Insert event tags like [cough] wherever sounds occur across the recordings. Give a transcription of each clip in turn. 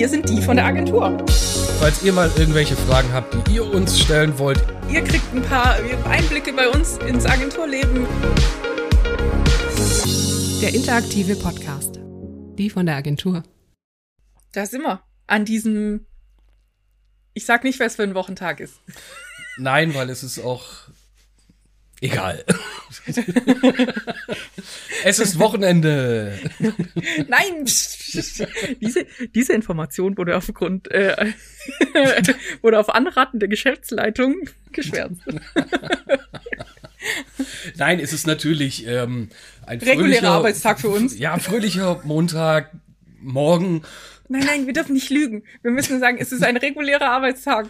wir sind die von der Agentur. Falls ihr mal irgendwelche Fragen habt, die ihr uns stellen wollt, Ihr kriegt ein paar Einblicke bei uns ins Agenturleben. Der interaktive Podcast. Die von der Agentur. Da sind wir. An diesem. Ich sag nicht, was für ein Wochentag ist. nein, weil es ist auch egal. es ist Wochenende. Nein! diese, diese Information wurde aufgrund, äh, [laughs] wurde auf Anraten der Geschäftsleitung geschwärzt. Nein, es ist natürlich ähm, ein Regulärer fröhlicher Arbeitstag für uns. Ja, fröhlicher Montag, morgen. Nein, nein, wir dürfen nicht lügen. Wir müssen sagen, es ist ein regulärer Arbeitstag.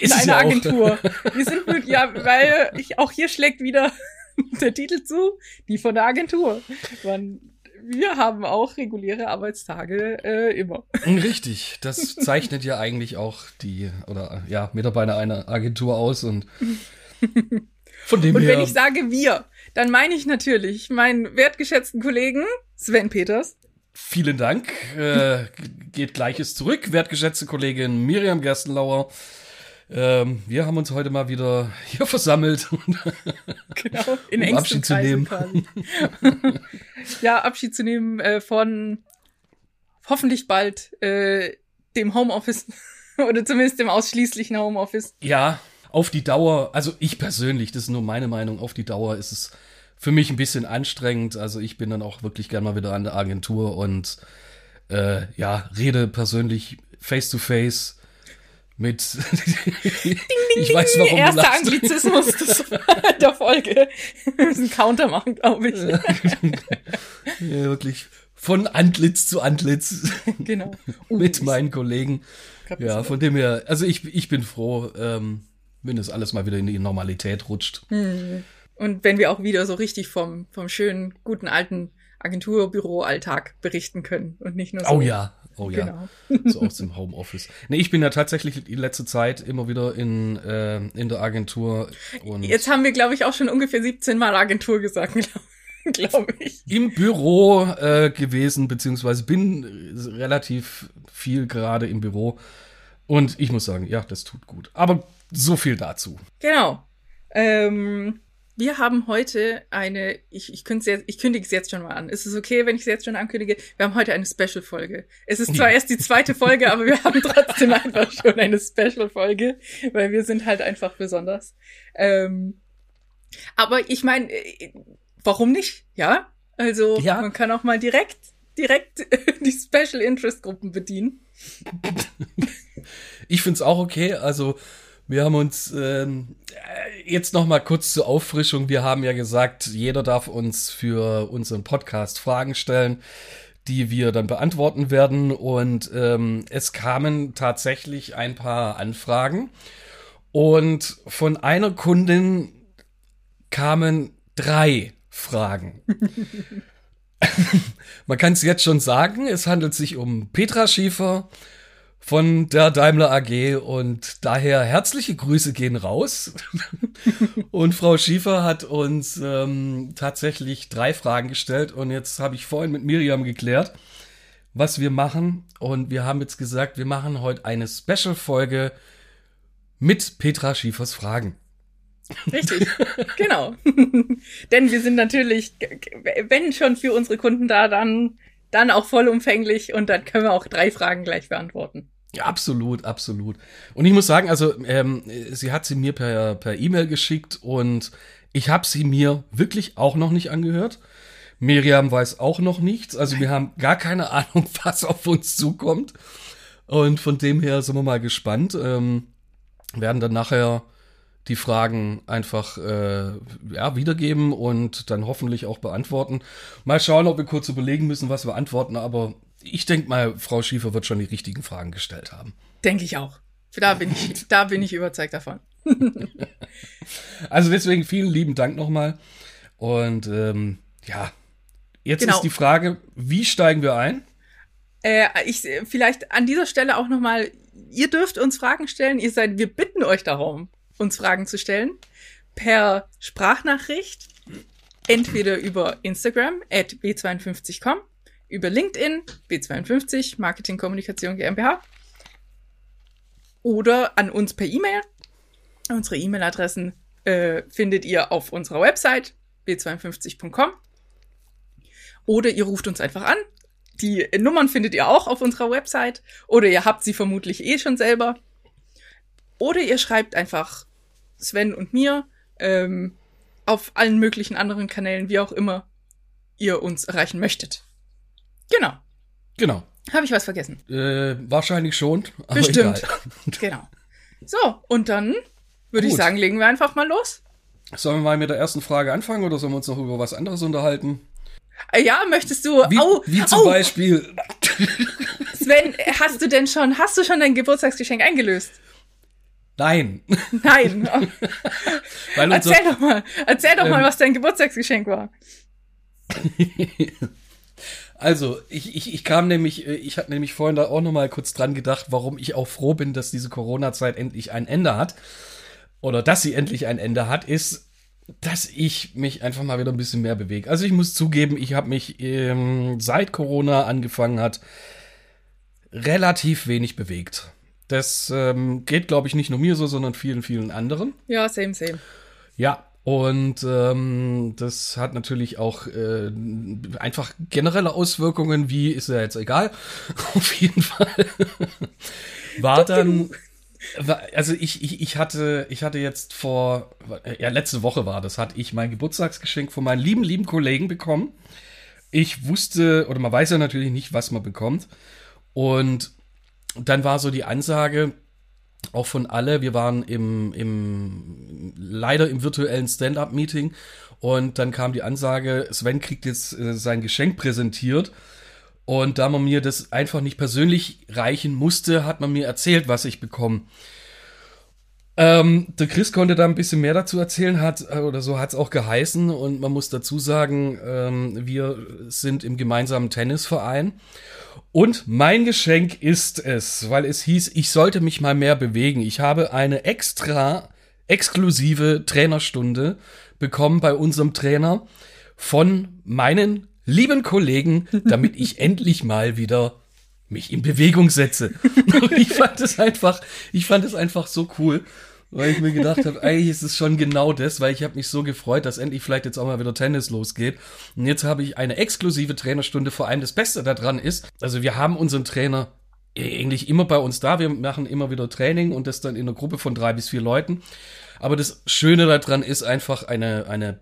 In einer auch. Agentur. [laughs] Wir sind mit, ja, weil ich, auch hier schlägt wieder [laughs] der Titel zu, die von der Agentur. Man, wir haben auch reguläre Arbeitstage äh, immer. Richtig, das zeichnet ja eigentlich auch die oder ja Mitarbeiter einer Agentur aus und [laughs] von dem Und her. wenn ich sage wir, dann meine ich natürlich meinen wertgeschätzten Kollegen Sven Peters. Vielen Dank. Äh, geht gleiches zurück. Wertgeschätzte Kollegin Miriam Gerstenlauer. Ähm, wir haben uns heute mal wieder hier [laughs] versammelt. [laughs] Genau, in Um Abschied zu nehmen. ja, Abschied zu nehmen äh, von hoffentlich bald äh, dem Homeoffice [laughs] oder zumindest dem ausschließlichen Homeoffice. ja, auf die Dauer, also ich persönlich, das ist nur meine Meinung, auf die Dauer ist es für mich ein bisschen anstrengend. Also ich bin dann auch wirklich gern mal wieder an der Agentur und äh, ja, rede persönlich face to face mit. [laughs] ich weiß, warum du Erster lachst. Anglizismus des, [laughs] der Folge. Wir müssen Counter machen, glaube ich. Ja, wirklich von Antlitz zu Antlitz genau. Oh, [laughs] mit meinen Kollegen. Ja, von dem her, also ich, ich bin froh, ähm, wenn das alles mal wieder in die Normalität rutscht. Und wenn wir auch wieder so richtig vom, vom schönen, guten alten Agenturbüro-Alltag berichten können und nicht nur so. Oh ja, oh ja. Genau. [laughs] So aus dem Homeoffice. Nee, ich bin ja tatsächlich die letzte Zeit immer wieder in, äh, in der Agentur und Jetzt haben wir, glaube ich, auch schon ungefähr 17 Mal Agentur gesagt, [laughs] glaube glaub ich. im Büro äh, gewesen, beziehungsweise bin relativ viel gerade im Büro. Und ich muss sagen, ja, das tut gut. Aber so viel dazu. Genau. Ähm, wir haben heute eine, ich, ich, jetzt, ich kündige es jetzt schon mal an. Ist es okay, wenn ich es jetzt schon ankündige? Wir haben heute eine Special-Folge. Es ist zwar Ja. erst die zweite Folge, aber wir haben trotzdem einfach schon eine Special-Folge, weil wir sind halt einfach besonders. Ähm, aber ich meine, äh, warum nicht? Ja? Also Ja. man kann auch mal direkt, direkt [laughs] die Special Interest Gruppen bedienen. Ich find's auch okay. Also wir haben uns ähm, äh, jetzt noch mal kurz zur Auffrischung. Wir haben ja gesagt, jeder darf uns für unseren Podcast Fragen stellen, die wir dann beantworten werden. Und ähm, es kamen tatsächlich ein paar Anfragen. Und von einer Kundin kamen drei Fragen. [laughs] Man kann es jetzt schon sagen, es handelt sich um Petra Schiefer von der Daimler AG und daher herzliche Grüße gehen raus. [laughs] und Frau Schiefer hat uns ähm, tatsächlich drei Fragen gestellt und jetzt habe ich vorhin mit Miriam geklärt, was wir machen und wir haben jetzt gesagt, wir machen heute eine Special-Folge mit Petra Schiefers Fragen. Richtig, [laughs] genau. [laughs] Denn wir sind natürlich, wenn schon für unsere Kunden da, dann, dann auch vollumfänglich und dann können wir auch drei Fragen gleich beantworten. Absolut, absolut. Und ich muss sagen, also ähm, sie hat sie mir per per E-Mail geschickt und ich habe sie mir wirklich auch noch nicht angehört. Miriam weiß auch noch nichts. Also wir haben gar keine Ahnung, [laughs] was auf uns zukommt. Und von dem her sind wir mal gespannt. Ähm, werden dann nachher die Fragen einfach äh, ja, wiedergeben und dann hoffentlich auch beantworten. Mal schauen, ob wir kurz überlegen müssen, was wir antworten, aber ich denke mal, Frau Schiefer wird schon die richtigen Fragen gestellt haben. Denke ich auch. Da bin ich, [laughs] da bin ich überzeugt davon. [laughs] Also deswegen vielen lieben Dank nochmal. Und ähm, ja, jetzt Genau. ist die Frage, wie steigen wir ein? Äh, ich vielleicht an dieser Stelle auch nochmal, ihr dürft uns Fragen stellen. Ihr seid, wir bitten euch darum, uns Fragen zu stellen. Per Sprachnachricht, entweder über Instagram at b52com, über LinkedIn, B52, Marketing Kommunikation GmbH. Oder an uns per E-Mail. Unsere E-Mail-Adressen äh, findet ihr auf unserer Website b52.com. Oder ihr ruft uns einfach an. Die Nummern findet ihr auch auf unserer Website. Oder ihr habt sie vermutlich eh schon selber. Oder ihr schreibt einfach Sven und mir ähm, auf allen möglichen anderen Kanälen, wie auch immer ihr uns erreichen möchtet. Genau. Genau. Habe ich was vergessen? Äh, wahrscheinlich schon. Bestimmt. Egal. [laughs] Genau. So, und dann würde ich sagen, legen wir einfach mal los. Sollen wir mal mit der ersten Frage anfangen oder sollen wir uns noch über was anderes unterhalten? Äh, Ja, möchtest du. Wie, au, wie zum au, Beispiel. [laughs] [laughs] Sven, hast du denn schon, hast du schon dein Geburtstagsgeschenk eingelöst? Nein. Nein. Unser, erzähl doch mal, erzähl doch mal, Ähm. was dein Geburtstagsgeschenk war. Also, ich, ich, ich kam nämlich, äh, ich hatte nämlich vorhin da auch noch mal kurz dran gedacht, warum ich auch froh bin, dass diese Corona-Zeit endlich ein Ende hat. Oder dass sie endlich ein Ende hat, ist, dass ich mich einfach mal wieder ein bisschen mehr bewege. Also ich muss zugeben, ich habe mich ähm, seit Corona angefangen hat, relativ wenig bewegt. Das ähm, geht, glaube ich, nicht nur mir so, sondern vielen, vielen anderen. Ja, same, same. Ja, und ähm, das hat natürlich auch äh, einfach generelle Auswirkungen, wie ist ja jetzt egal. [laughs] Auf jeden Fall war dann, also ich, ich, ich hatte, ich hatte jetzt vor, ja letzte Woche war das, hatte ich mein Geburtstagsgeschenk von meinen lieben, lieben Kollegen bekommen. Ich wusste, oder man weiß ja natürlich nicht, was man bekommt. Und dann war so die Ansage, auch von alle, wir waren im, im leider im virtuellen Stand-up-Meeting. Und dann kam die Ansage, Sven kriegt jetzt äh, sein Geschenk präsentiert. Und da man mir das einfach nicht persönlich reichen musste, hat man mir erzählt, was ich bekomme. Ähm, der Chris konnte da ein bisschen mehr dazu erzählen, hat, äh, oder so hat es auch geheißen. Und man muss dazu sagen, ähm, wir sind im gemeinsamen Tennisverein. Und mein Geschenk ist es, weil es hieß, ich sollte mich mal mehr bewegen. Ich habe eine extra exklusive Trainerstunde bekommen bei unserem Trainer von meinen lieben Kollegen, damit ich [laughs] endlich mal wieder mich in Bewegung setze. [laughs] Ich fand es einfach, ich fand es einfach so cool, weil ich mir gedacht habe, eigentlich ist es schon genau das, weil ich habe mich so gefreut, dass endlich vielleicht jetzt auch mal wieder Tennis losgeht. Und jetzt habe ich eine exklusive Trainerstunde. Vor allem das Beste daran ist, also wir haben unseren Trainer eigentlich immer bei uns da. Wir machen immer wieder Training und das dann in einer Gruppe von drei bis vier Leuten. Aber das Schöne daran ist einfach eine, eine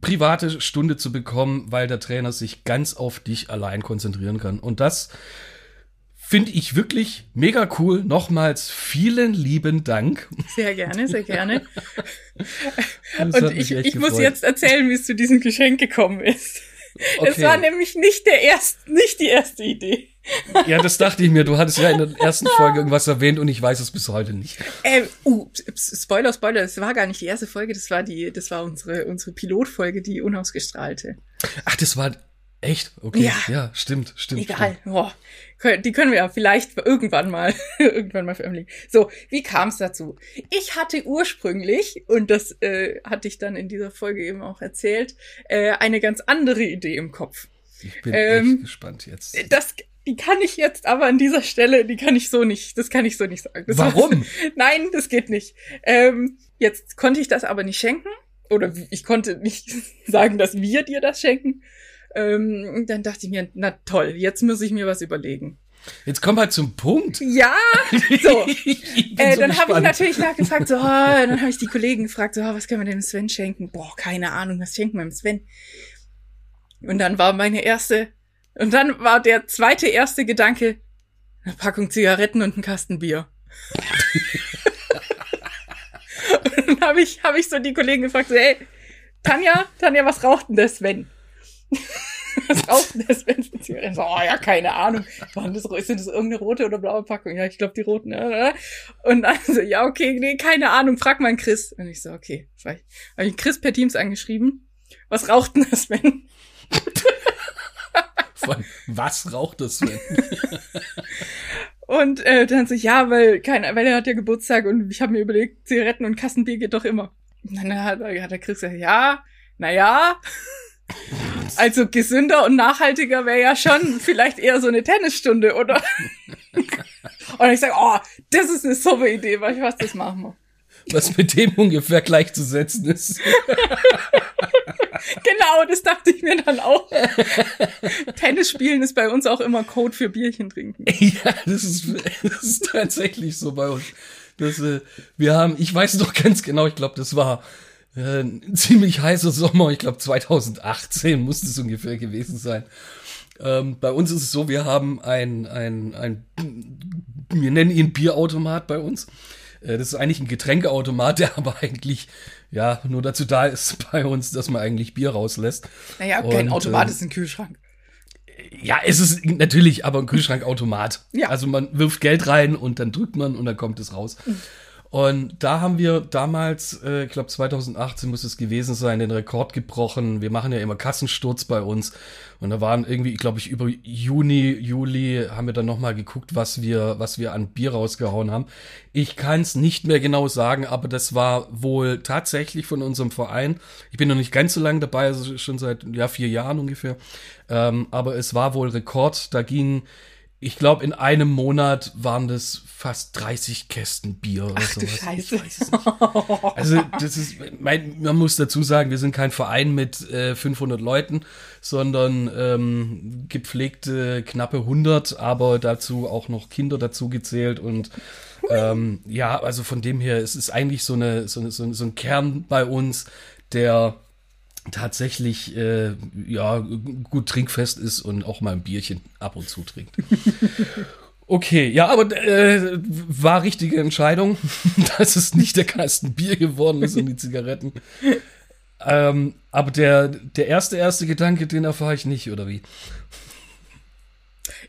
private Stunde zu bekommen, weil der Trainer sich ganz auf dich allein konzentrieren kann. Und das finde ich wirklich mega cool. Nochmals vielen lieben Dank. Sehr gerne, sehr gerne. [laughs] Und ich, ich muss jetzt erzählen, wie es zu diesem Geschenk gekommen ist. Es Okay. war nämlich nicht der erst, nicht die erste Idee. Ja, das dachte ich mir. Du hattest ja in der ersten Folge irgendwas erwähnt und ich weiß es bis heute nicht. Ähm, uh, Spoiler, Spoiler, das war gar nicht die erste Folge, das war die, das war unsere, unsere Pilotfolge, die unausgestrahlte. Ach, das war echt? Okay. Ja. Ja, stimmt, stimmt. Egal. Boah. Kön- Die können wir ja vielleicht irgendwann mal, [laughs] irgendwann mal veröffentlichen. So, wie kam es dazu? Ich hatte ursprünglich, und das äh, hatte ich dann in dieser Folge eben auch erzählt, äh, eine ganz andere Idee im Kopf. stimmt. Ich bin Ähm, echt gespannt jetzt. Das, die kann ich jetzt aber an dieser Stelle, die kann ich so nicht, das kann ich so nicht sagen. Das Warum? [laughs] Nein, das geht nicht. Ähm, jetzt konnte ich das aber nicht schenken. Oder ich konnte nicht [laughs] sagen, dass wir dir das schenken. Ähm, dann dachte ich mir, na toll, jetzt muss ich mir was überlegen. Jetzt komm halt zum Punkt. Ja, [laughs] so. Äh, so dann habe ich natürlich nachgefragt, so, oh, dann habe ich die Kollegen gefragt, so, oh, was können wir dem Sven schenken? Boah, keine Ahnung, was schenken wir dem Sven? Und dann war meine erste, und dann war der zweite erste Gedanke, eine Packung Zigaretten und ein Kasten Bier. [laughs] und dann habe ich, hab ich so die Kollegen gefragt, so, hey, Tanja, Tanja, was raucht denn der Sven? Was raucht denn für Zigaretten? So, oh ja, keine Ahnung. Waren das, sind das irgendeine rote oder blaue Packung? Ja, ich glaube die roten. Ja. Und dann so, ja, okay, nee, keine Ahnung, frag mal Chris. Und ich so, okay. Habe ich Chris per Teams angeschrieben. Was raucht denn das? Von was raucht das denn? Und äh, dann so, ja, weil keiner, weil er hat ja Geburtstag und ich habe mir überlegt, Zigaretten und Kassenbier geht doch immer. Und dann hat, hat der Chris gesagt, ja, na ja. Also gesünder und nachhaltiger wäre ja schon vielleicht eher so eine Tennisstunde, oder? und ich sage, oh, das ist eine super Idee, weißt du was, das machen wir. Was mit dem ungefähr gleichzusetzen ist. genau, das dachte ich mir dann auch. Tennis spielen ist bei uns auch immer Code für Bierchen trinken. ja, das ist, das ist tatsächlich so bei uns. Das, äh, wir haben, ich weiß noch ganz genau, ich glaube, das war äh, ein ziemlich heißer Sommer, ich glaube 2018 muss es ungefähr gewesen sein. Ähm, bei uns ist es so, wir haben ein, ein, ein, wir nennen ihn Bierautomat bei uns. Äh, das ist eigentlich ein Getränkeautomat, [laughs] der aber eigentlich ja nur dazu da ist bei uns, dass man eigentlich Bier rauslässt. Naja, kein Und, Automat ähm, ist ein Kühlschrank. Ja, es ist natürlich aber ein Kühlschrankautomat. Ja. Also man wirft Geld rein und dann drückt man und dann kommt es raus. Und da haben wir damals, äh, ich glaube 2018 muss es gewesen sein, den Rekord gebrochen. Wir machen ja immer Kassensturz bei uns. Und da waren irgendwie, glaube ich, über Juni, Juli haben wir dann nochmal geguckt, was wir, was wir an Bier rausgehauen haben. Ich kann es nicht mehr genau sagen, aber das war wohl tatsächlich von unserem Verein. Ich bin noch nicht ganz so lange dabei, also schon seit ja, vier Jahren ungefähr. Ähm, aber es war wohl Rekord. Da ging, ich glaube, in einem Monat waren das fast 30 Kästen Bier oder Ach du sowas. Scheiße. Ich weiß nicht. Also das ist, mein, man muss dazu sagen, wir sind kein Verein mit äh, 500 Leuten, sondern ähm, gepflegte knappe 100, aber dazu auch noch Kinder dazu gezählt und ähm, ja, also von dem her, es ist eigentlich so eine so, eine, so, eine, so ein Kern bei uns, der tatsächlich äh, ja gut trinkfest ist und auch mal ein Bierchen ab und zu trinkt. [laughs] Okay, ja, aber äh, war richtige Entscheidung, [laughs] dass es nicht der Kasten Bier geworden ist und die Zigaretten. Ähm, aber der, der erste, erste Gedanke, den erfahre ich nicht, oder wie?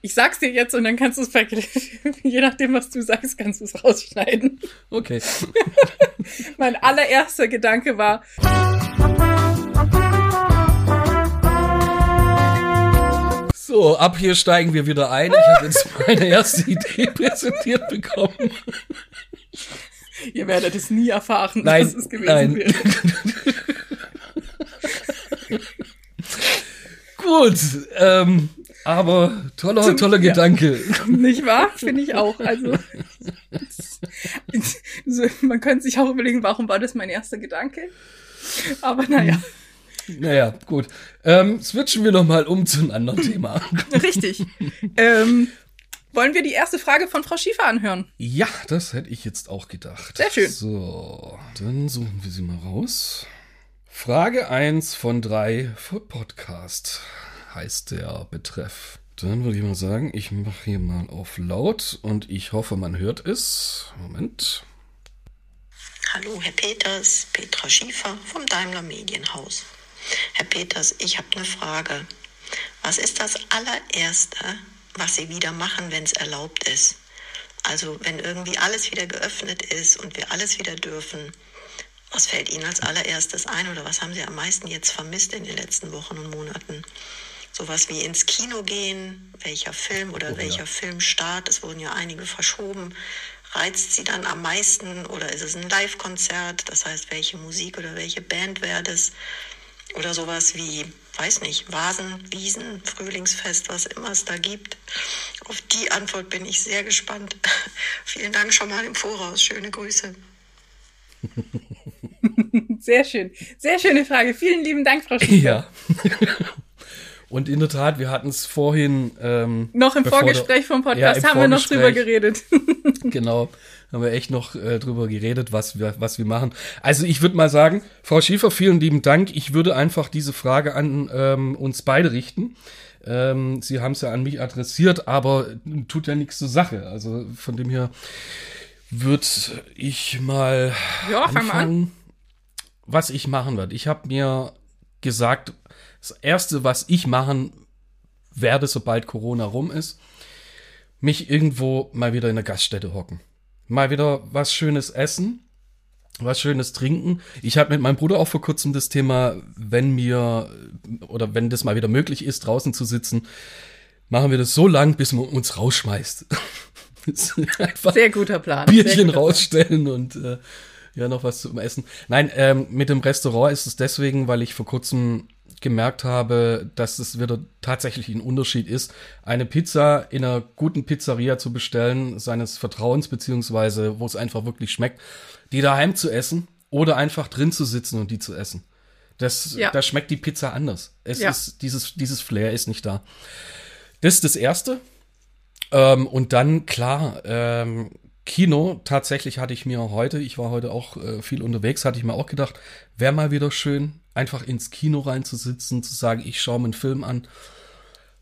Ich sag's dir jetzt und dann kannst du es, [laughs] je nachdem, was du sagst, kannst du es rausschneiden. Okay. Mein allererster Gedanke war, So, ab hier steigen wir wieder ein. Ich habe jetzt meine erste Idee präsentiert bekommen. ihr werdet es nie erfahren, Nein, dass es gewesen nein. wäre. [laughs] Gut, ähm, aber toller, Zum- toller ja. Gedanke. Nicht wahr? Finde ich auch. Also, [laughs] so, man könnte sich auch überlegen, warum war das mein erster Gedanke? Aber naja, Naja, gut. Ähm, switchen wir noch mal um zu einem anderen Thema. [laughs] richtig. ähm, wollen wir die erste Frage von Frau Schiefer anhören? Ja, das hätte ich jetzt auch gedacht. Sehr schön. So, dann suchen wir sie mal raus. Frage 1 von 3 für Podcast heißt der Betreff. Dann würde ich mal sagen, ich mache hier mal auf laut und ich hoffe, man hört es. Moment. Hallo, Herr Peters, Petra Schiefer vom Daimler Medienhaus. Herr Peters, ich habe eine Frage. Was ist das allererste, was Sie wieder machen, wenn es erlaubt ist? Also wenn irgendwie alles wieder geöffnet ist und wir alles wieder dürfen, was fällt Ihnen als allererstes ein oder was haben Sie am meisten jetzt vermisst in den letzten Wochen und Monaten? Sowas wie ins Kino gehen, welcher Film oder Oh, ja. welcher Filmstart, es wurden ja einige verschoben, reizt Sie dann am meisten oder ist es ein Live-Konzert? Das heißt, welche Musik oder welche Band wäre das? Oder sowas wie, weiß nicht, Vasen, Wiesen, Frühlingsfest, was immer es da gibt. Auf die Antwort bin ich sehr gespannt. [laughs] Vielen Dank schon mal im Voraus. Schöne Grüße. [laughs] Sehr schön. Sehr schöne Frage. Vielen lieben Dank, Frau Schiefer. Ja. [laughs] und in der Tat, wir hatten es vorhin. Ähm, Noch im Vorgespräch vom Ja, Podcast im haben wir noch drüber geredet. Genau, haben wir echt noch äh, drüber geredet, was wir, was wir machen. Also ich würde mal sagen, Frau Schiefer, vielen lieben Dank. Ich würde einfach diese Frage an ähm, uns beide richten. Ähm, Sie haben es ja an mich adressiert, aber tut ja nichts zur Sache. Also von dem her würde ich mal Ja, anfangen, was ich machen werde. Ich habe mir gesagt, das Erste, was ich machen werde, sobald Corona rum ist, mich irgendwo mal wieder in der Gaststätte hocken. Mal wieder was Schönes essen, was Schönes trinken. Ich habe mit meinem Bruder auch vor kurzem das Thema, wenn mir oder wenn das mal wieder möglich ist, draußen zu sitzen, machen wir das so lang, bis man uns rausschmeißt. [laughs] Sehr guter Plan. Bierchen guter Plan. rausstellen und äh, ja, noch was zum Essen. Nein, ähm, mit dem Restaurant ist es deswegen, weil ich vor kurzem gemerkt habe, dass es wieder tatsächlich ein Unterschied ist, eine Pizza in einer guten Pizzeria zu bestellen, seines Vertrauens, beziehungsweise wo es einfach wirklich schmeckt, die daheim zu essen oder einfach drin zu sitzen und die zu essen. Das, Ja. Da schmeckt die Pizza anders. Es Ja. ist, dieses, dieses Flair ist nicht da. Das ist das Erste. Ähm, und dann, klar, ähm, Kino, tatsächlich hatte ich mir heute, ich war heute auch äh, viel unterwegs, hatte ich mir auch gedacht, wäre mal wieder schön, einfach ins Kino reinzusitzen, zu sagen, ich schaue mir einen Film an.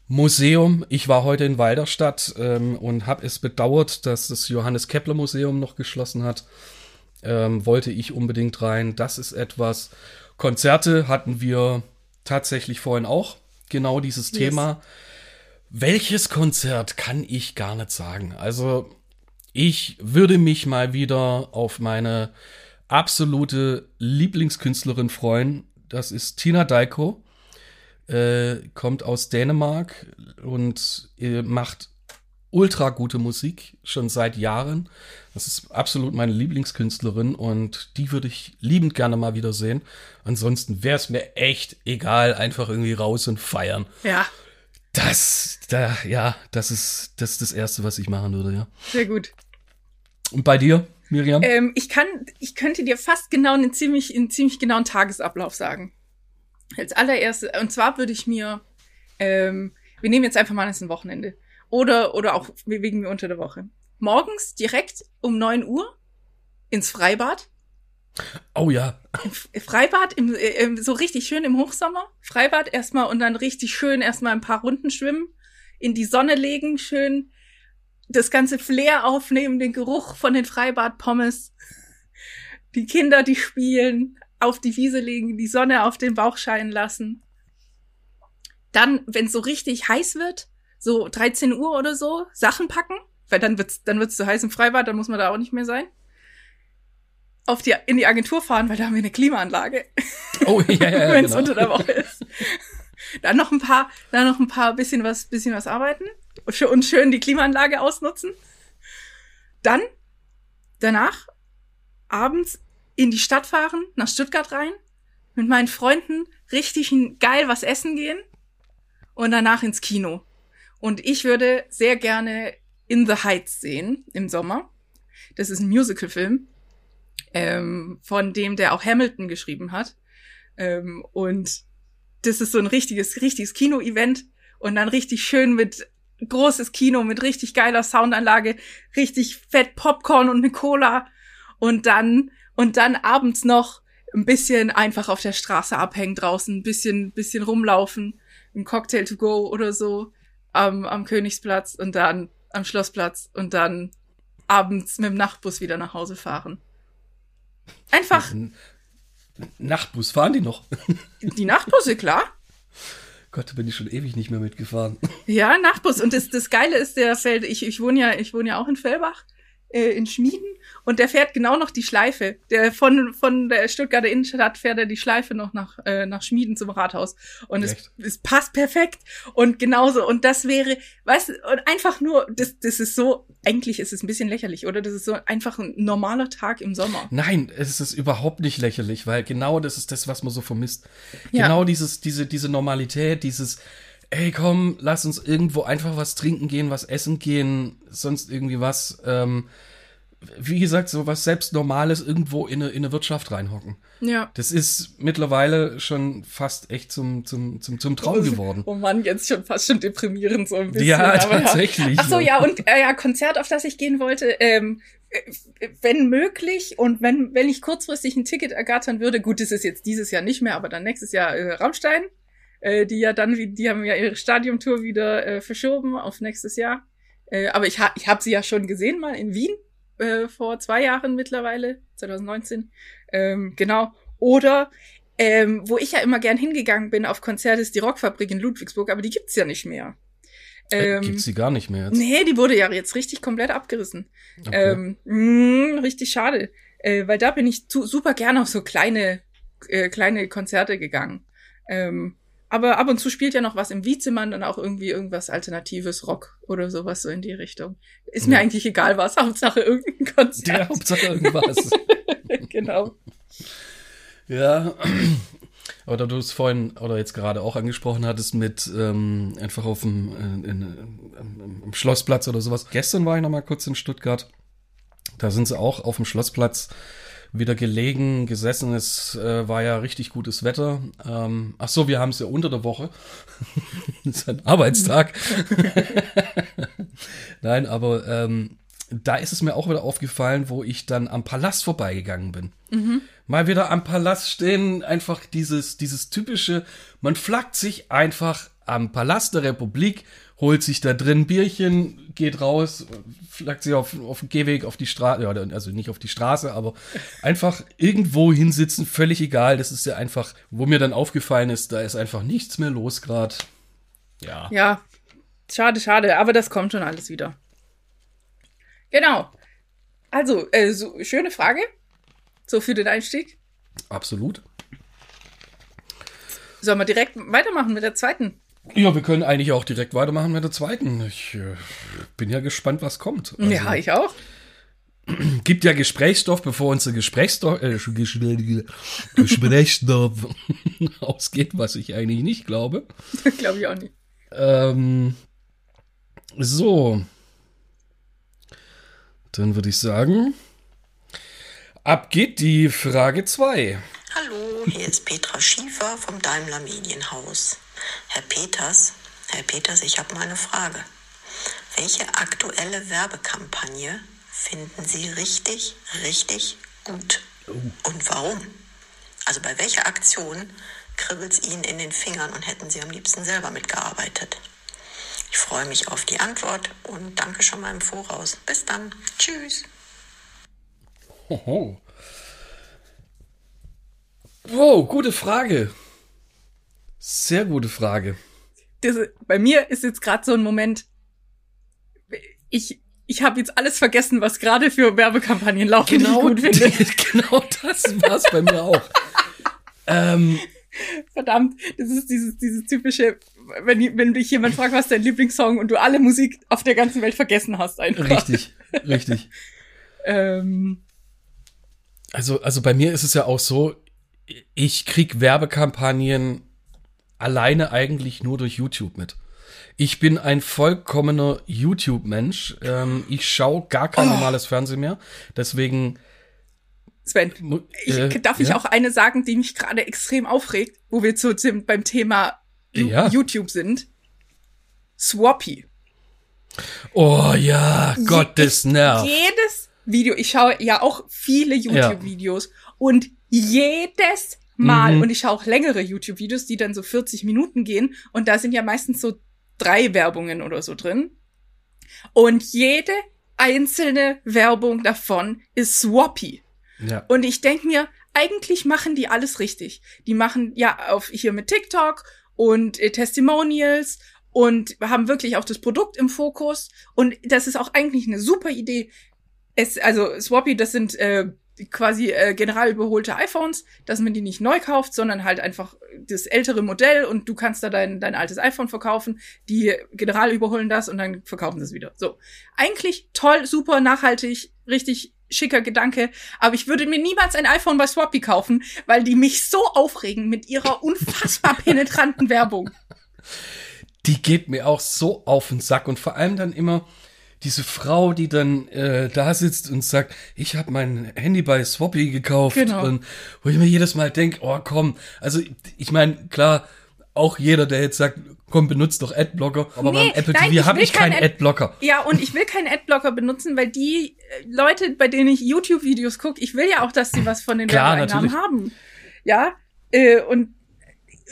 Museum, ich war heute in Walderstadt ähm, und habe es bedauert, dass das Johannes Kepler Museum noch geschlossen hat. Ähm, wollte ich unbedingt rein. Das ist etwas. Konzerte hatten wir tatsächlich vorhin auch. Genau dieses Thema. Welches Konzert kann ich gar nicht sagen. Also ich würde mich mal wieder auf meine absolute Lieblingskünstlerin freuen. Das ist Tina Deiko. Äh, kommt aus Dänemark und äh, macht ultra gute Musik schon seit Jahren. Das ist absolut meine Lieblingskünstlerin und die würde ich liebend gerne mal wieder sehen. Ansonsten wäre es mir echt egal, einfach irgendwie raus und feiern. Ja, Das, da, ja, das ist, das ist das Erste, was ich machen würde, ja. sehr gut. Und bei dir, Miriam? Ähm, ich kann, ich könnte dir fast genau einen ziemlich, einen ziemlich genauen Tagesablauf sagen. Als allererstes, und zwar würde ich mir, ähm, wir nehmen jetzt einfach mal das ein Wochenende. Oder, oder auch wegen mir unter der Woche. Morgens direkt um 9 Uhr ins Freibad. Oh ja. Freibad, im, äh, im, so richtig schön im Hochsommer. Freibad erstmal und dann richtig schön erstmal ein paar Runden schwimmen, in die Sonne legen, schön das ganze Flair aufnehmen, den Geruch von den Freibadpommes. Die Kinder, die spielen, auf die Wiese legen, die Sonne auf den Bauch scheinen lassen. Dann, wenn es so richtig heiß wird, so 13 Uhr oder so, Sachen packen, weil dann wird's, dann wird's zu heiß im Freibad, dann muss man da auch nicht mehr sein. Auf die, in die Agentur fahren, weil da haben wir eine Klimaanlage Oh ja, ja, ja [laughs] wenn es genau. unter der Woche ist. Dann noch ein paar, dann noch ein paar bisschen was, bisschen was arbeiten und schön- die Klimaanlage ausnutzen. Dann danach abends in die Stadt fahren, nach Stuttgart rein, mit meinen Freunden richtig geil was essen gehen und danach ins Kino. Und ich würde sehr gerne In the Heights sehen im Sommer. Das ist ein Musicalfilm, ähm, von dem der auch Hamilton geschrieben hat. Ähm, und das ist so ein richtiges, richtiges Kino-Event und dann richtig schön mit großes Kino mit richtig geiler Soundanlage, richtig fett Popcorn und eine Cola und dann und dann abends noch ein bisschen einfach auf der Straße abhängen draußen, ein bisschen bisschen rumlaufen, ein Cocktail to go oder so am, am Königsplatz und dann am Schlossplatz und dann abends mit dem Nachtbus wieder nach Hause fahren. Einfach Nachtbus, fahren die noch? die Nachtbusse, klar. Gott, bin ich schon ewig nicht mehr mitgefahren. Ja, Nachtbus. Und das, das Geile ist, der fährt, ich, ich wohne ja, ich wohne ja auch in Fellbach, äh, in Schmieden. Und der fährt genau noch die Schleife. Der von, von der Stuttgarter Innenstadt fährt er die Schleife noch nach, äh, nach Schmieden zum Rathaus. Und es, es passt perfekt. Und genauso. Und das wäre, weißt du, und einfach nur, das, das ist so, eigentlich ist es ein bisschen lächerlich, oder? Das ist so einfach ein normaler Tag im Sommer. Nein, es ist überhaupt nicht lächerlich, weil genau das ist das, was man so vermisst. Ja. Genau dieses, diese, diese Normalität, dieses, ey komm, lass uns irgendwo einfach was trinken gehen, was essen gehen, sonst irgendwie was. Ähm, wie gesagt, so was selbst Normales irgendwo in eine, in eine Wirtschaft reinhocken. Ja. Das ist mittlerweile schon fast echt zum, zum, zum, zum Traum geworden. Oh Mann, jetzt schon fast schon deprimierend so ein bisschen. Ja, aber tatsächlich, Ach so, ja. ja, und äh, ja, Konzert, auf das ich gehen wollte, ähm, äh, wenn möglich und wenn, wenn ich kurzfristig ein Ticket ergattern würde, gut, das ist jetzt dieses Jahr nicht mehr, aber dann nächstes Jahr äh, Rammstein, äh, die ja dann, wie- die haben ja ihre Stadiumtour wieder äh, verschoben auf nächstes Jahr. Äh, aber ich, ha ich habe sie ja schon gesehen mal in Wien äh, vor zwei Jahren mittlerweile, 2019. Ähm, genau. Oder ähm, wo ich ja immer gern hingegangen bin auf Konzerte, ist die Rockfabrik in Ludwigsburg, aber die gibt's ja nicht mehr. Ähm, Ähm, Gibt's sie gar nicht mehr jetzt. nee, die wurde ja jetzt richtig komplett abgerissen. Okay. Ähm, mh, richtig schade. Äh, weil da bin ich zu, super gerne auf so kleine, äh, kleine Konzerte gegangen. Ähm, aber ab und zu spielt ja noch was im Wiezemann, dann auch irgendwie irgendwas Alternatives, Rock oder sowas so in die Richtung. Ist mir Ja. eigentlich egal was, Hauptsache irgendein Konzert. Der Hauptsache irgendwas. [laughs] genau. Ja. oder du es vorhin oder jetzt gerade auch angesprochen hattest mit ähm, einfach auf dem in, in, im, im Schlossplatz oder sowas. Gestern war ich noch mal kurz in Stuttgart. Da sind sie auch auf dem Schlossplatz wieder gelegen, gesessen. Es äh, war ja richtig gutes Wetter. Ähm, ach so, wir haben es ja unter der Woche. [laughs] das ist ein Arbeitstag. [laughs] Nein, aber ähm, da ist es mir auch wieder aufgefallen, wo ich dann am Palast vorbeigegangen bin. Mhm. Mal wieder am Palast stehen, einfach dieses, dieses typische, man flaggt sich einfach am Palast der Republik, holt sich da drin Bierchen, geht raus, flaggt sich auf, auf dem Gehweg auf die Straße, ja, also nicht auf die Straße, aber einfach irgendwo hinsitzen, völlig egal. Das ist ja einfach, wo mir dann aufgefallen ist, da ist einfach nichts mehr los gerade. Ja. Ja, schade, schade, aber das kommt schon alles wieder. Genau. Also, äh, so, schöne Frage. So für den Einstieg. Absolut. Sollen wir direkt weitermachen mit der zweiten? Ja, wir können eigentlich auch direkt weitermachen mit der zweiten. Ich äh, bin ja gespannt, was kommt. Also, ja, ich auch. [clears throat] Gibt ja Gesprächsstoff, bevor uns der Gesprächsstoff, äh, Gesprächsstoff [laughs] ausgeht, was ich eigentlich nicht glaube. [laughs] glaube ich auch nicht. Ähm, so. Dann würde ich sagen, ab geht die Frage 2. Hallo, hier ist Petra Schiefer vom Daimler Medienhaus. Herr Peters, Herr Peters, ich habe mal eine Frage. Welche aktuelle Werbekampagne finden Sie richtig, richtig gut? Oh. Und warum? Also bei welcher Aktion kribbelt es Ihnen in den Fingern und hätten Sie am liebsten selber mitgearbeitet? Ich freue mich auf die Antwort und danke schon mal im Voraus. Bis dann. Tschüss. Hoho. Wow, gute Frage. Sehr gute Frage. Das, bei mir ist jetzt gerade so ein Moment, ich, ich habe jetzt alles vergessen, was gerade für Werbekampagnen laufen, genau, [laughs] genau das war's bei mir auch. ähm, Verdammt, das ist dieses, dieses typische, wenn, wenn dich jemand fragt, was ist dein Lieblingssong und du alle Musik auf der ganzen Welt vergessen hast einfach. Richtig, richtig. [laughs] ähm. Also, also bei mir ist es ja auch so, ich krieg Werbekampagnen alleine eigentlich nur durch YouTube mit. Ich bin ein vollkommener YouTube-Mensch. Ähm, ich schaue gar kein oh. normales Fernsehen mehr. Deswegen. Sven, ich, äh, darf ich ja? auch eine sagen, die mich gerade extrem aufregt, wo wir zu, zu beim Thema ja. YouTube sind. Swappy. Oh ja, Je Gottes Nerv. Jedes Video, ich schaue ja auch viele YouTube-Videos ja. und jedes Mal, mhm. und ich schaue auch längere YouTube-Videos, die dann so 40 Minuten gehen und da sind ja meistens so drei Werbungen oder so drin. Und jede einzelne Werbung davon ist Swappy. Ja. Und ich denk mir, eigentlich machen die alles richtig. Die machen ja auf hier mit TikTok und äh, Testimonials und haben wirklich auch das Produkt im Fokus. Und das ist auch eigentlich eine super Idee. Es, also Swappy, das sind äh, quasi äh, general überholte iPhones, dass man die nicht neu kauft, sondern halt einfach das ältere Modell und du kannst da dein, dein altes iPhone verkaufen. Die general überholen das und dann verkaufen sie es wieder. So. Eigentlich toll, super, nachhaltig, richtig schicker Gedanke, aber ich würde mir niemals ein iPhone bei Swappy kaufen, weil die mich so aufregen mit ihrer [laughs] unfassbar penetranten Werbung. Die geht mir auch so auf den Sack und vor allem dann immer diese Frau, die dann äh, da sitzt und sagt, ich habe mein Handy bei Swappy gekauft genau. und wo ich mir jedes Mal denk, oh komm, also ich meine, klar, auch jeder, der jetzt sagt, komm, benutzt doch Adblocker. Aber nee, beim Apple nein, TV habe ich keinen Ad Adblocker. Ja, und ich will keinen Adblocker benutzen, weil die äh, Leute, bei denen ich YouTube-Videos gucke, ich will ja auch, dass sie was von den Klar, Werbeeinnahmen haben. Ja, äh, und,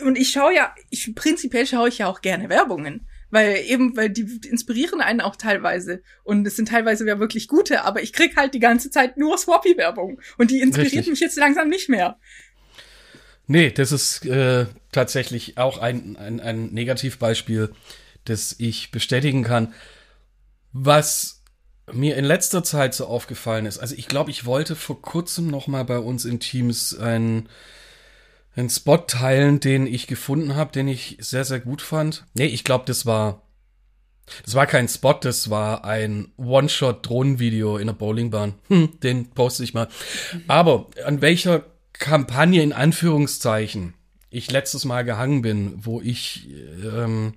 und ich schaue ja, ich, prinzipiell schaue ich ja auch gerne Werbungen. Weil eben, weil die inspirieren einen auch teilweise. Und es sind teilweise ja wirklich gute, aber ich krieg halt die ganze Zeit nur Swappy-Werbung. Und die inspiriert Richtig. mich jetzt langsam nicht mehr. Nee, das ist äh, tatsächlich auch ein, ein, ein Negativbeispiel, das ich bestätigen kann. Was mir in letzter Zeit so aufgefallen ist, also ich glaube, ich wollte vor kurzem noch mal bei uns in Teams ein einen Spot teilen, den ich gefunden habe, den ich sehr, sehr gut fand. Nee, ich glaube, das war. Das war kein Spot, das war ein One-Shot-Drohnenvideo in der Bowlingbahn. [laughs] Hm, den poste ich mal. Aber an welcher Kampagne in Anführungszeichen ich letztes Mal gehangen bin, wo ich ähm,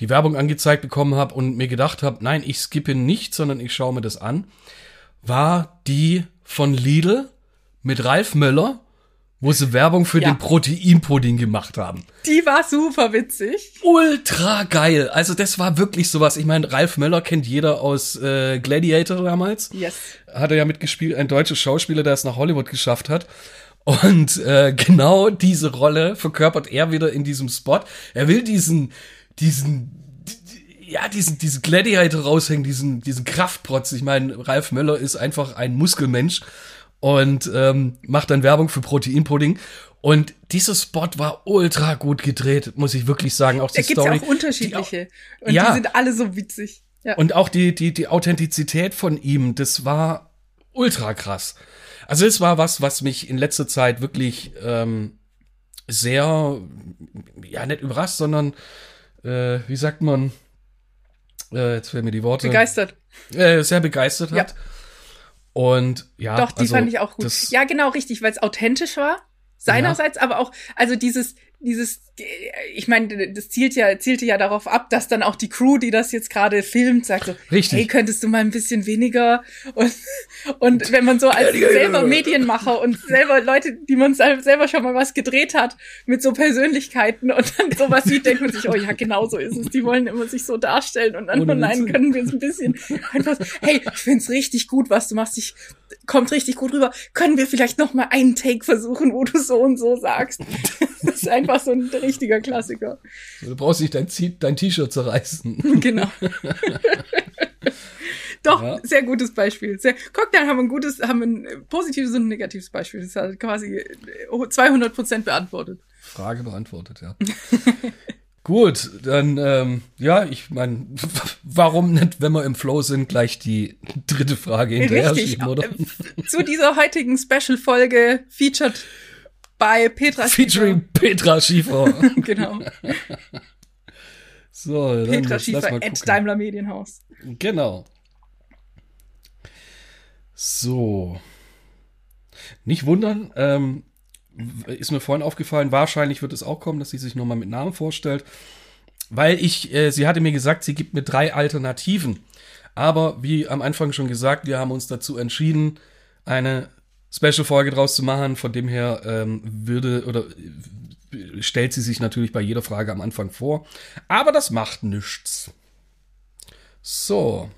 die Werbung angezeigt bekommen habe und mir gedacht habe, nein, ich skippe nicht, sondern ich schaue mir das an, war die von Lidl mit Ralf Möller, wo sie Werbung für Ja. den Proteinpudding gemacht haben. Die war super witzig. Ultra geil. Also das war wirklich sowas. Ich meine, Ralf Möller kennt jeder aus äh, Gladiator damals. Yes. Hat er ja mitgespielt, ein deutscher Schauspieler, der es nach Hollywood geschafft hat. Und äh, genau diese Rolle verkörpert er wieder in diesem Spot. Er will diesen, diesen, ja, diesen, diesen Gladiator raushängen, diesen, diesen Kraftprotz. Ich meine, Ralf Möller ist einfach ein Muskelmensch und ähm, macht dann Werbung für Proteinpudding. Und dieser Spot war ultra gut gedreht, muss ich wirklich sagen. Auch die Da gibt's Story. ja auch unterschiedliche. und Ja. die sind alle so witzig. Ja. Und auch die, die, die Authentizität von ihm, das war ultra krass. Also es war was, was mich in letzter Zeit wirklich ähm, sehr, ja, nicht überrascht, sondern, äh, wie sagt man, äh, jetzt fehlen mir die Worte, Begeistert. äh, sehr begeistert Ja. Und ja, Doch, die also fand ich auch gut. Ja, genau, richtig, weil es authentisch war. Seinerseits, aber auch, also dieses, dieses, ich meine, das zielt ja, zielte ja darauf ab, dass dann auch die Crew, die das jetzt gerade filmt, sagt so, Richtig. hey, könntest du mal ein bisschen weniger und, und wenn man so als selber Medienmacher und selber Leute, die man sel- selber schon mal was gedreht hat, mit so Persönlichkeiten und dann sowas sieht, denkt man sich, oh ja, genau so ist es. Die wollen immer sich so darstellen und dann, oh nein, können wir es ein bisschen einfach, hey, ich find's richtig gut, was du machst. Ich, kommt richtig gut rüber. Können wir vielleicht noch mal einen Take versuchen, wo du so und so sagst? [laughs] Das ist einfach so ein richtiger Klassiker. du brauchst nicht dein, dein T-Shirt zerreißen. [laughs] Genau. [laughs] Doch, Ja. sehr gutes Beispiel. Sehr, dann haben ein gutes, haben ein positives und ein negatives Beispiel. Das hat quasi 200 Prozent beantwortet. Frage beantwortet, ja. [laughs] Gut, dann, ähm, ja, ich meine, warum nicht, wenn wir im Flow sind, gleich die dritte Frage hinterher Richtig. schieben, oder? Äh, Zu dieser heutigen Special-Folge featured bei Petra Featuring Petra Schiefer. Schiefer. [laughs] Genau. So, dann Petra Schiefer at. Daimler Medienhaus. Genau. So. Nicht wundern, ähm, ist mir vorhin aufgefallen, wahrscheinlich wird es auch kommen, dass sie sich nochmal mit Namen vorstellt. Weil ich, äh, sie hatte mir gesagt, sie gibt mir drei Alternativen. Aber wie am Anfang schon gesagt, wir haben uns dazu entschieden, eine Special-Folge draus zu machen. Von dem her ähm, würde oder äh, stellt sie sich natürlich bei jeder Frage am Anfang vor. Aber das macht nichts. So,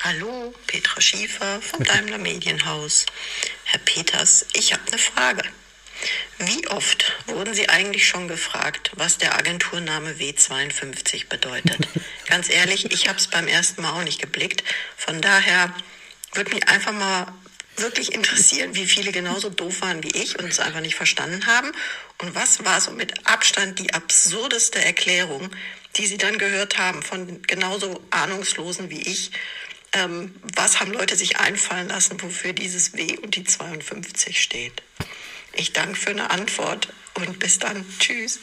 Hallo, Petra Schiefer vom Daimler Medienhaus. Herr Peters, ich habe eine Frage. Wie oft wurden Sie eigentlich schon gefragt, was der Agenturname W52 bedeutet? [laughs] Ganz ehrlich, ich habe es beim ersten Mal auch nicht geblickt. Von daher würde mich einfach mal wirklich interessieren, wie viele genauso doof waren wie ich und es einfach nicht verstanden haben. Und was war so mit Abstand die absurdeste Erklärung, die Sie dann gehört haben von genauso Ahnungslosen wie ich? Ähm, was haben Leute sich einfallen lassen, wofür dieses W und die 52 steht? Ich danke für eine Antwort und bis dann. Tschüss.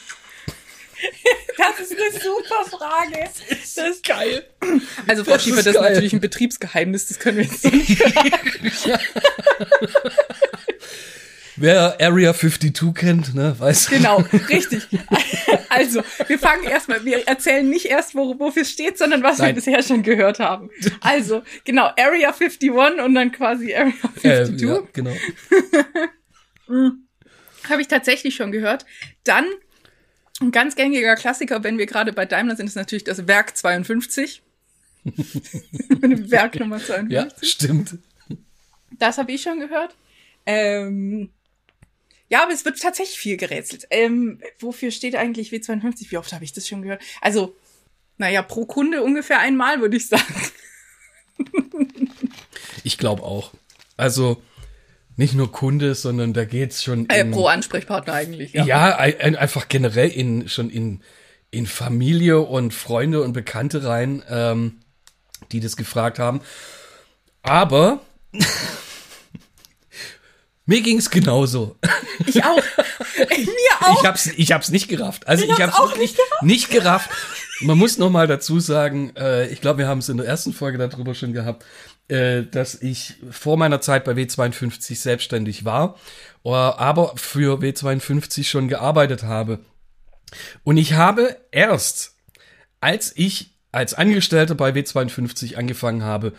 [laughs] Das ist eine super Frage. [laughs] Das ist geil. Also Frau Das Schiefer, ist das ist geil. natürlich ein Betriebsgeheimnis, das können wir jetzt nicht [laughs] Wer Area 52 kennt, ne, weiß. Genau, richtig. Also, wir fangen erstmal, wir erzählen nicht erst, wo, wofür es steht, sondern was wir Nein. bisher schon gehört haben. Also, genau, Area 51 und dann quasi Area 52. Äh, ja, genau. Habe ich tatsächlich schon gehört. Dann ein ganz gängiger Klassiker, wenn wir gerade bei Daimler sind, ist natürlich das Werk 52. Mit dem Werk Nummer 52. Ja, stimmt. Das habe ich schon gehört. Ähm, ja, aber es wird tatsächlich viel gerätselt. Ähm, wofür steht eigentlich W52? Wie oft habe ich das schon gehört? Also, naja, pro Kunde ungefähr einmal, würde ich sagen. Ich glaube auch. Also nicht nur Kunde, sondern da geht's schon Äh, in, pro Ansprechpartner eigentlich, ja. ja, ein, ein, einfach generell in schon in in Familie und Freunde und Bekannte rein, ähm, die das gefragt haben. Aber [laughs] mir ging's genauso. Ich auch. [laughs] Mir auch. Ich hab's, ich hab's nicht gerafft. Also ich, hab's hab's auch wirklich nicht gerafft. Man muss noch mal dazu sagen, äh, ich glaube, wir haben es in der ersten Folge darüber schon gehabt, äh, dass ich vor meiner Zeit bei W52 selbstständig war, äh, aber für W52 schon gearbeitet habe. Und ich habe erst, als ich als Angestellter bei W52 angefangen habe,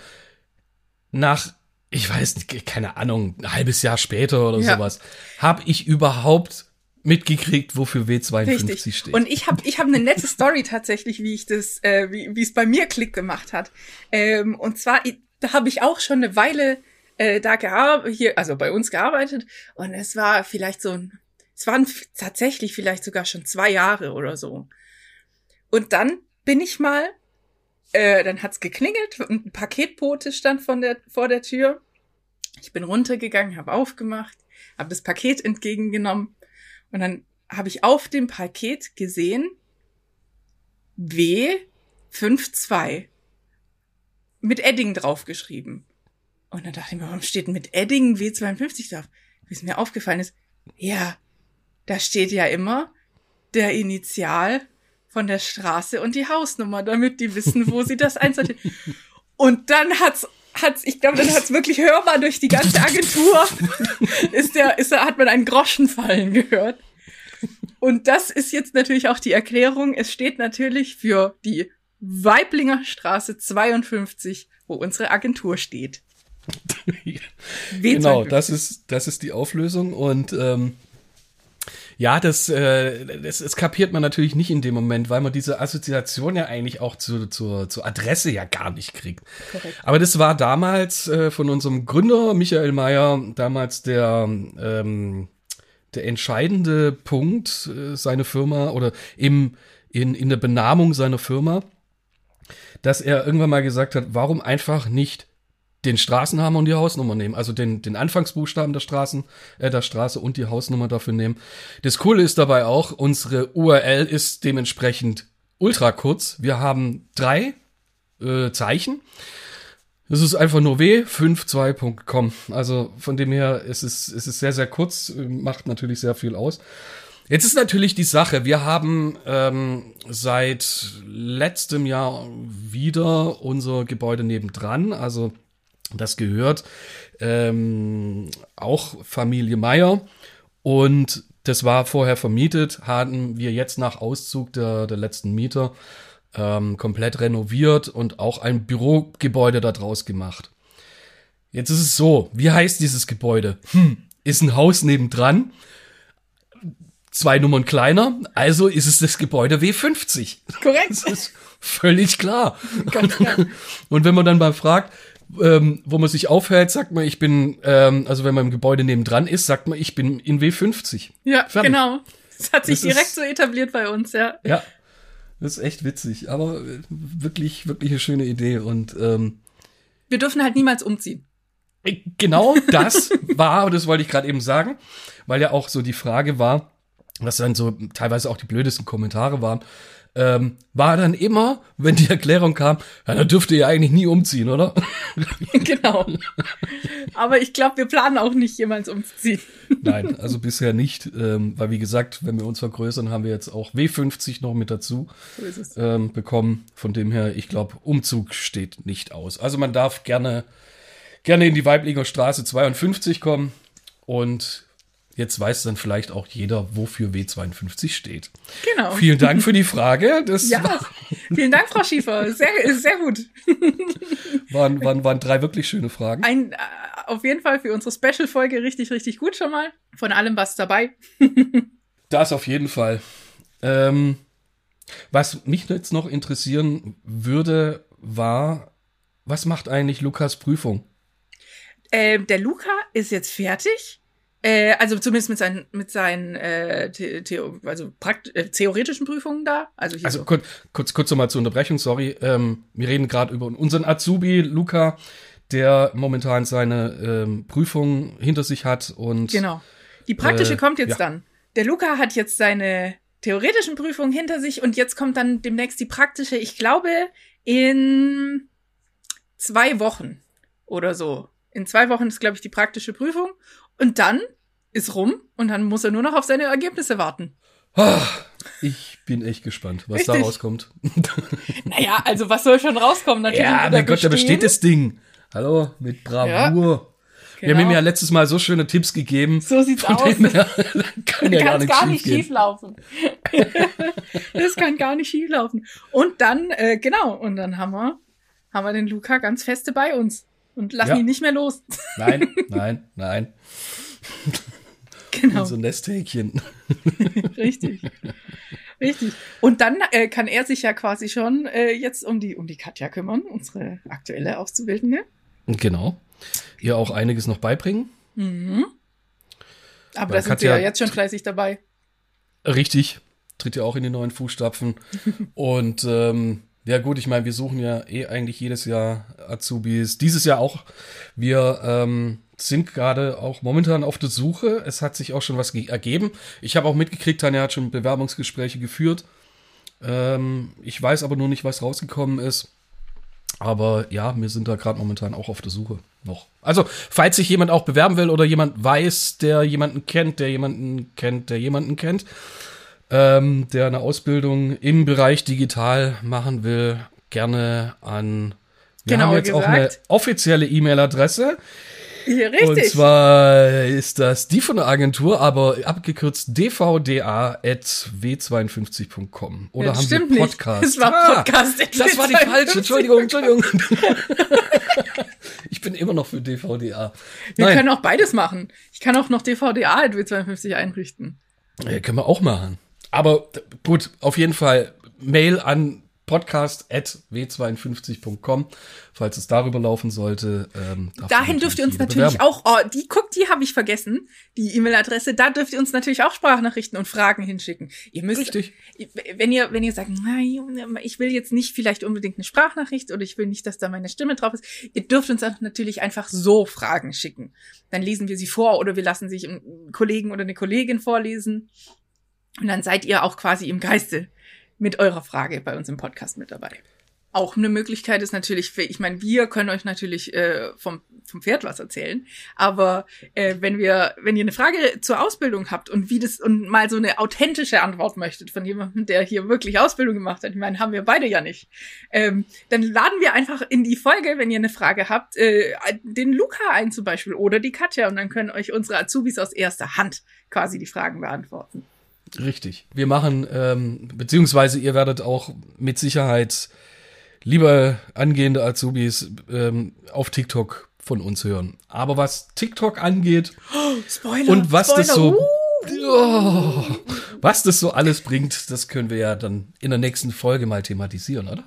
nach, ich weiß keine Ahnung, ein halbes Jahr später oder Ja. sowas, habe ich überhaupt mitgekriegt, wofür W52 Richtig. steht. Und ich habe ich hab eine nette Story tatsächlich, wie ich das, äh, wie wie es bei mir Klick gemacht hat. Ähm, und zwar, da habe ich auch schon eine Weile äh, da gearbeitet, hier, also bei uns gearbeitet. Und es war vielleicht so ein, es waren tatsächlich vielleicht sogar schon zwei Jahre oder so. Und dann bin ich mal, äh, dann hat's geklingelt ein Paketbote stand von der, vor der Tür. Ich bin runtergegangen, habe aufgemacht, habe das Paket entgegengenommen und dann habe ich auf dem Paket gesehen W52 mit Edding draufgeschrieben. Und dann dachte ich mir, warum steht mit Edding W52 drauf? Bis mir aufgefallen ist, ja, da steht ja immer der Initial von der Straße und die Hausnummer, damit die wissen, wo sie das einsortieren. Und dann hat's, hat's, ich glaube, dann hat's wirklich hörbar durch die ganze Agentur, ist der, ist da, hat man einen Groschen fallen gehört. Und das ist jetzt natürlich auch die Erklärung. Es steht natürlich für die Weiblinger Straße 52, wo unsere Agentur steht. [laughs] W52. Genau, das ist, das ist die Auflösung und ähm, ja, das, äh, das, das kapiert man natürlich nicht in dem Moment, weil man diese Assoziation ja eigentlich auch zu, zur, zur Adresse ja gar nicht kriegt. Korrekt. Aber das war damals äh, von unserem Gründer Michael Mayer damals der, ähm, der entscheidende Punkt, äh, seine Firma oder im, in, in der Benamung seiner Firma, dass er irgendwann mal gesagt hat, warum einfach nicht den Straßennamen und die Hausnummer nehmen, also den, den Anfangsbuchstaben der Straßen, äh, der Straße und die Hausnummer dafür nehmen. Das Coole ist dabei auch, unsere URL ist dementsprechend ultra kurz. Wir haben drei äh, Zeichen. Das ist einfach nur w52.com. Also von dem her ist es, ist es sehr, sehr kurz, äh, macht natürlich sehr viel aus. Jetzt ist natürlich die Sache, wir haben ähm, seit letztem Jahr wieder unser Gebäude nebendran, also das gehört ähm, auch Familie Meier und das war vorher vermietet, hatten wir jetzt nach Auszug der, der letzten Mieter ähm, komplett renoviert und auch ein Bürogebäude daraus gemacht. Jetzt ist es so, wie heißt dieses Gebäude? Hm, ist ein Haus nebendran, zwei Nummern kleiner, also ist es das Gebäude W50. Korrekt. Das ist völlig klar. Ganz klar. [laughs] Und wenn man dann mal fragt, ähm, wo man sich aufhält, sagt man, ich bin, ähm, also wenn man im Gebäude nebendran ist, sagt man, ich bin in W50. Ja, Fertig. genau. Das hat sich Das ist- direkt so etabliert bei uns, ja. Ja, das ist echt witzig, aber äh, wirklich, wirklich eine schöne Idee. Und ähm, Wir dürfen halt niemals umziehen. genau das [laughs] war, und das wollte ich gerade eben sagen, weil ja auch so die Frage war, was dann so teilweise auch die blödesten Kommentare waren, ähm, war dann immer, wenn die Erklärung kam, ja, da dürfte ihr eigentlich nie umziehen, oder? [laughs] genau. Aber ich glaube, wir planen auch nicht jemals umzuziehen. Nein, also bisher nicht, ähm, weil wie gesagt, wenn wir uns vergrößern, haben wir jetzt auch W50 noch mit dazu So ähm, bekommen. Von dem her, ich glaube, Umzug steht nicht aus. Also man darf gerne, gerne in die Weiblinger Straße 52 kommen und jetzt weiß dann vielleicht auch jeder, wofür W52 steht. Genau. Vielen Dank für die Frage. Das Ja, vielen Dank, Frau Schiefer. Sehr, sehr gut. [laughs] waren, waren, waren drei wirklich schöne Fragen. Ein, äh, auf jeden Fall für unsere Special-Folge richtig, richtig gut schon mal. Von allem was dabei. [laughs] Das auf jeden Fall. Ähm, was mich jetzt noch interessieren würde, war, was macht eigentlich Lukas Prüfung? Ähm, der Luca ist jetzt fertig. Äh, also zumindest mit seinen, mit seinen äh, The Theo also prakt äh, theoretischen Prüfungen da. Also Also so. kurz, kurz, kurz nochmal zur Unterbrechung, sorry. Ähm, wir reden gerade über unseren Azubi Luca, der momentan seine ähm, Prüfung hinter sich hat und Genau. Die praktische Äh, kommt jetzt ja. dann. Der Luca hat jetzt seine theoretischen Prüfungen hinter sich und jetzt kommt dann demnächst die praktische, ich glaube, in zwei Wochen oder so. In zwei Wochen ist, glaube ich, die praktische Prüfung. Und dann ist rum und dann muss er nur noch auf seine Ergebnisse warten. Ah, Ich bin echt gespannt, was Richtig. da rauskommt. [laughs] Naja, also was soll schon rauskommen? Natürlich ja, mein Gott, da besteht das Ding. Hallo, mit Bravour. Wir haben Genau. ihm ja letztes Mal so schöne Tipps gegeben. So sieht's von aus. Dem her [laughs] kann ja gar gar nicht schief laufen. [laughs] das kann gar nicht schief laufen. Und dann, äh, genau, und dann haben wir, haben wir den Luca ganz feste bei uns und lassen Ja. ihn nicht mehr los. Nein, nein, nein. Genau, So ein Nesthäkchen. [laughs] richtig. Richtig. Und dann äh, kann er sich ja quasi schon äh, jetzt um die, um die Katja kümmern, unsere aktuelle Auszubildende. Genau. Ihr auch einiges noch beibringen. Mhm. Aber Weil da sind Katja- wir ja jetzt schon fleißig dabei. Richtig. Tritt ja auch in die neuen Fußstapfen. [laughs] Und ähm, ja gut, ich meine, wir suchen ja eh eigentlich jedes Jahr Azubis. Dieses Jahr auch. Wir ähm, sind gerade auch momentan auf der Suche. Es hat sich auch schon was ge- ergeben. Ich habe auch mitgekriegt, Tanja hat schon Bewerbungsgespräche geführt. Ähm, ich weiß aber nur nicht, was rausgekommen ist. Aber ja, wir sind da gerade momentan auch auf der Suche noch. Also, falls sich jemand auch bewerben will oder jemand weiß, der jemanden kennt, der jemanden kennt, der jemanden kennt, ähm, der eine Ausbildung im Bereich digital machen will, gerne an. Wir Genauer haben jetzt auch eine gesagt. offizielle E-Mail-Adresse. Ja, Und richtig. zwar ist das die von der Agentur, aber abgekürzt dvda.w52.com. Oder Das haben stimmt wir nicht. Podcast? Es war Ah, Podcast. Das war die falsche. Entschuldigung, Entschuldigung. [laughs] ich bin immer noch für DVDA. Wir Nein, können auch beides machen. Ich kann auch noch DVDA at W52 einrichten. Ja, können wir auch machen. Aber gut, auf jeden Fall Mail an podcast.w52.com, falls es darüber laufen sollte. Ähm, Dahin dürft ihr uns natürlich bewerben. auch, oh, die, guckt, die habe ich vergessen, die E-Mail-Adresse, da dürft ihr uns natürlich auch Sprachnachrichten und Fragen hinschicken. Ihr müsst, Richtig. wenn ihr, wenn ihr sagt, nein, ich will jetzt nicht vielleicht unbedingt eine Sprachnachricht oder ich will nicht, dass da meine Stimme drauf ist, ihr dürft uns auch natürlich einfach so Fragen schicken. Dann lesen wir sie vor oder wir lassen sich einen Kollegen oder eine Kollegin vorlesen. Und dann seid ihr auch quasi im Geiste mit eurer Frage bei uns im Podcast mit dabei. Auch eine Möglichkeit ist natürlich, ich meine, wir können euch natürlich äh, vom, vom Pferd was erzählen, aber äh, wenn wir, wenn ihr eine Frage zur Ausbildung habt und wie das und mal so eine authentische Antwort möchtet von jemandem, der hier wirklich Ausbildung gemacht hat, ich meine, haben wir beide ja nicht, ähm, dann laden wir einfach in die Folge, wenn ihr eine Frage habt, äh, den Luca ein zum Beispiel oder die Katja und dann können euch unsere Azubis aus erster Hand quasi die Fragen beantworten. Richtig. Wir machen, ähm, beziehungsweise ihr werdet auch mit Sicherheit, lieber angehende Azubis, ähm, auf TikTok von uns hören. Aber was TikTok angeht [gasps] Spoiler. und was das Spoiler, so, uh. oh, was das so alles bringt, das können wir ja dann in der nächsten Folge mal thematisieren, oder?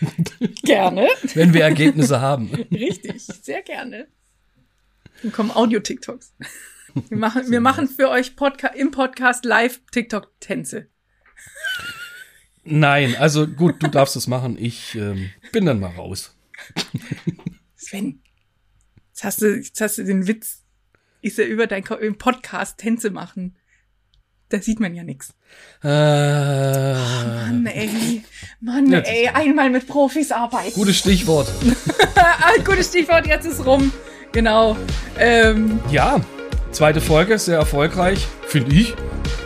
[laughs] Gerne. Wenn wir Ergebnisse haben. Richtig, sehr gerne. Dann kommen Audio-TikToks. Wir machen, [laughs] wir machen für euch Podca im Podcast live TikTok-Tänze. Nein, also gut, du darfst es machen. Ich ähm, bin dann mal raus. Sven, jetzt hast du, jetzt hast du den Witz. Ist ja über dein im Podcast Tänze machen. Da sieht man ja nichts. Äh, Mann, ey. Mann, ey. Einmal mit Profis arbeiten. gutes Stichwort. [laughs] Ah, gutes Stichwort, jetzt ist rum. Genau. Ähm, Ja, zweite Folge, sehr erfolgreich, finde ich.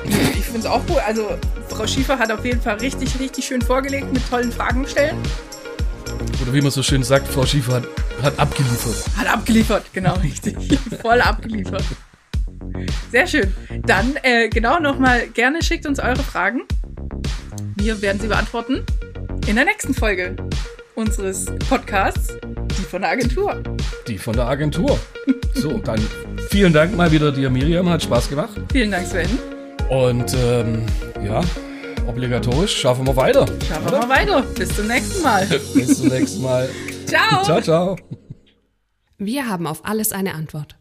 ich finde es auch cool. Also, Frau Schiefer hat auf jeden Fall richtig, richtig schön vorgelegt mit tollen Fragen stellen. Oder wie man so schön sagt, Frau Schiefer hat, hat abgeliefert. Hat abgeliefert, genau, [laughs] richtig. Voll abgeliefert. Sehr schön. Dann, äh, genau, nochmal gerne schickt uns eure Fragen. Wir werden sie beantworten in der nächsten Folge unseres Podcasts, die von der Agentur. Die von der Agentur. So, dann vielen Dank mal wieder dir, Miriam. Hat Spaß gemacht. Vielen Dank, Sven. Und ähm, ja, obligatorisch schaffen wir weiter. Schauen wir mal weiter. Bis zum nächsten Mal. [laughs] Bis zum nächsten Mal. Ciao. Ciao, ciao. Wir haben auf alles eine Antwort.